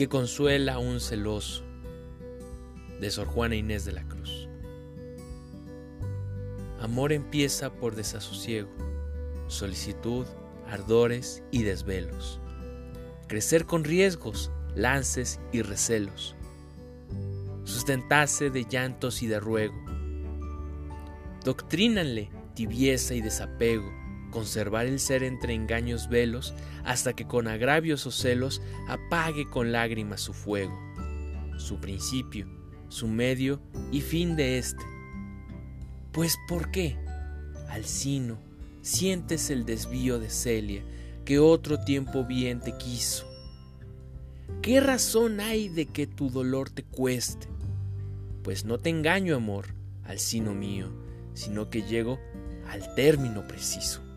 que consuela a un celoso. De Sor Juana Inés de la Cruz. Amor empieza por desasosiego, solicitud, ardores y desvelos. Crecer con riesgos, lances y recelos. Sustentarse de llantos y de ruego. Doctrínanle tibieza y desapego, conservar el ser entre engaños velos, hasta que con agravios o celos apague con lágrimas su fuego, su principio, su medio y fin de éste. Pues ¿por qué? Alcino, sientes el desvío de Celia, que otro tiempo bien te quiso. ¿Qué razón hay de que tu dolor te cueste? Pues no te engaño, amor, Alcino mío, sino que llego al término preciso.